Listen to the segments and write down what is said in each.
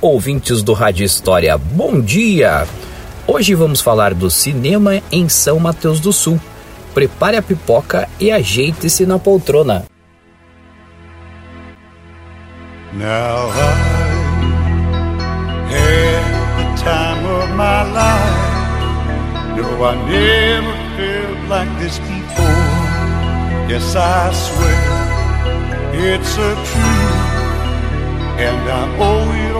Ouvintes do Rádio História, bom dia! Hoje vamos falar do cinema em São Mateus do Sul. Prepare a pipoca e ajeite-se na poltrona. Now I had the time of my life. No, I never felt like this before. Yes, I swear it's a truth. and I owe it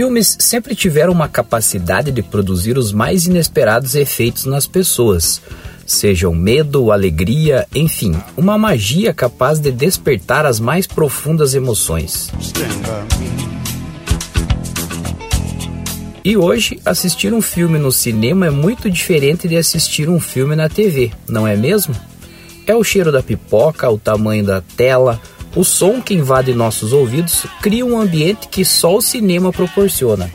filmes sempre tiveram uma capacidade de produzir os mais inesperados efeitos nas pessoas. Sejam medo, alegria, enfim, uma magia capaz de despertar as mais profundas emoções. E hoje, assistir um filme no cinema é muito diferente de assistir um filme na TV, não é mesmo? É o cheiro da pipoca, o tamanho da tela, o som que invade nossos ouvidos cria um ambiente que só o cinema proporciona.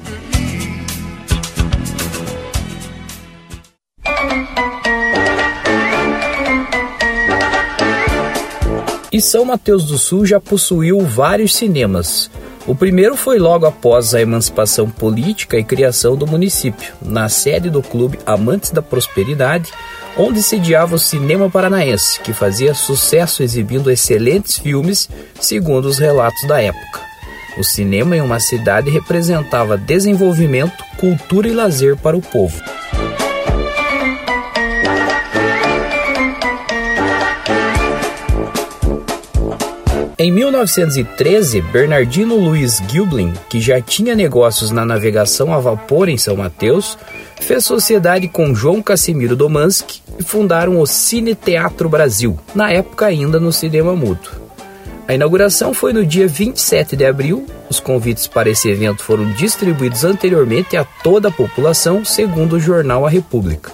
E São Mateus do Sul já possuiu vários cinemas, o primeiro foi logo após a emancipação política e criação do município, na sede do clube Amantes da Prosperidade, onde sediava o cinema paranaense, que fazia sucesso exibindo excelentes filmes, segundo os relatos da época. O cinema em uma cidade representava desenvolvimento, cultura e lazer para o povo. Em 1913, Bernardino Luiz Gilblin, que já tinha negócios na navegação a vapor em São Mateus, fez sociedade com João Casimiro Domanski e fundaram o Cine Teatro Brasil, na época ainda no cinema mudo. A inauguração foi no dia 27 de abril. Os convites para esse evento foram distribuídos anteriormente a toda a população, segundo o jornal A República.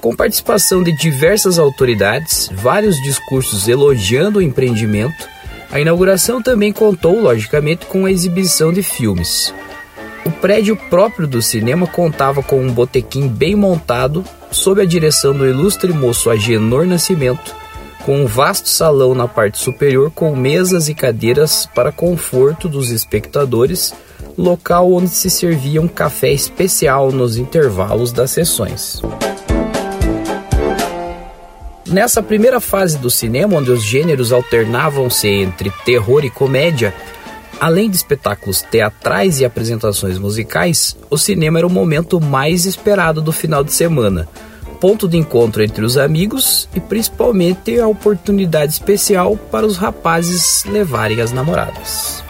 Com participação de diversas autoridades, vários discursos elogiando o empreendimento, a inauguração também contou, logicamente, com a exibição de filmes. O prédio próprio do cinema contava com um botequim bem montado, sob a direção do ilustre moço Agenor Nascimento, com um vasto salão na parte superior com mesas e cadeiras para conforto dos espectadores, local onde se servia um café especial nos intervalos das sessões. Nessa primeira fase do cinema, onde os gêneros alternavam-se entre terror e comédia, além de espetáculos teatrais e apresentações musicais, o cinema era o momento mais esperado do final de semana, ponto de encontro entre os amigos e principalmente a oportunidade especial para os rapazes levarem as namoradas.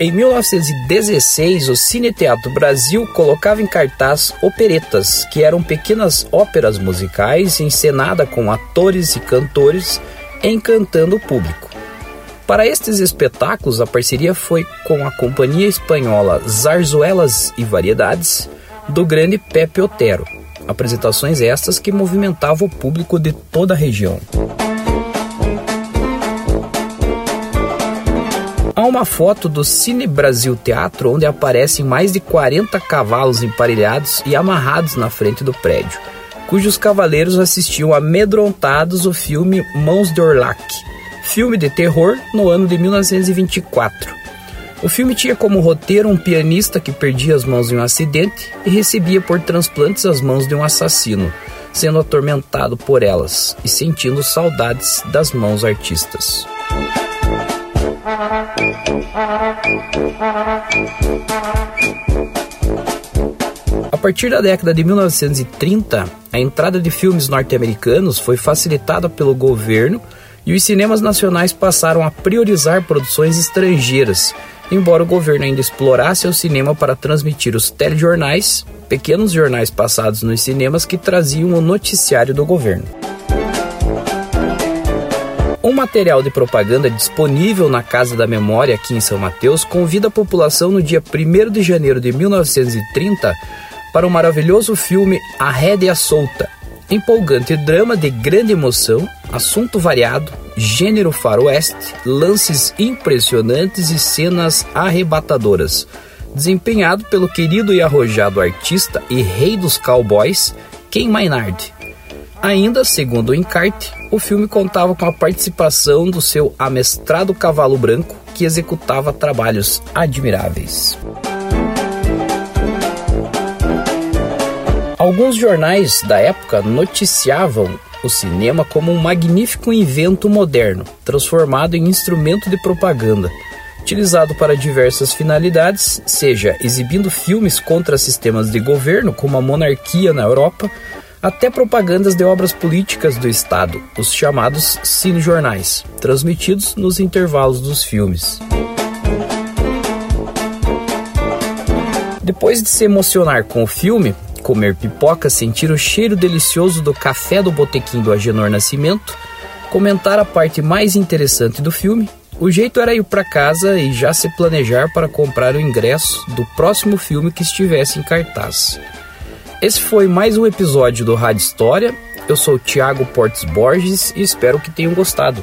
Em 1916, o Cine Teatro Brasil colocava em cartaz operetas, que eram pequenas óperas musicais encenadas com atores e cantores encantando o público. Para estes espetáculos, a parceria foi com a companhia espanhola Zarzuelas e Variedades, do grande Pepe Otero. Apresentações estas que movimentavam o público de toda a região. Há uma foto do Cine Brasil Teatro onde aparecem mais de 40 cavalos emparelhados e amarrados na frente do prédio, cujos cavaleiros assistiam amedrontados o filme Mãos de Orlac, filme de terror no ano de 1924. O filme tinha como roteiro um pianista que perdia as mãos em um acidente e recebia por transplantes as mãos de um assassino, sendo atormentado por elas e sentindo saudades das mãos artistas. A partir da década de 1930, a entrada de filmes norte-americanos foi facilitada pelo governo e os cinemas nacionais passaram a priorizar produções estrangeiras, embora o governo ainda explorasse o cinema para transmitir os telejornais, pequenos jornais passados nos cinemas que traziam o noticiário do governo. Um material de propaganda disponível na Casa da Memória aqui em São Mateus convida a população no dia 1 de janeiro de 1930 para o maravilhoso filme A Rédea Solta, empolgante drama de grande emoção, assunto variado, gênero faroeste, lances impressionantes e cenas arrebatadoras, desempenhado pelo querido e arrojado artista e rei dos cowboys, Ken Maynard. Ainda, segundo o encarte, o filme contava com a participação do seu amestrado cavalo branco, que executava trabalhos admiráveis. Alguns jornais da época noticiavam o cinema como um magnífico invento moderno, transformado em instrumento de propaganda, utilizado para diversas finalidades, seja exibindo filmes contra sistemas de governo, como a monarquia na Europa, até propagandas de obras políticas do Estado, os chamados cinejornais, transmitidos nos intervalos dos filmes. Depois de se emocionar com o filme, comer pipoca, sentir o cheiro delicioso do café do botequim do Agenor Nascimento, comentar a parte mais interessante do filme, o jeito era ir para casa e já se planejar para comprar o ingresso do próximo filme que estivesse em cartaz. Esse foi mais um episódio do Rádio História. Eu sou Tiago Portes Borges e espero que tenham gostado.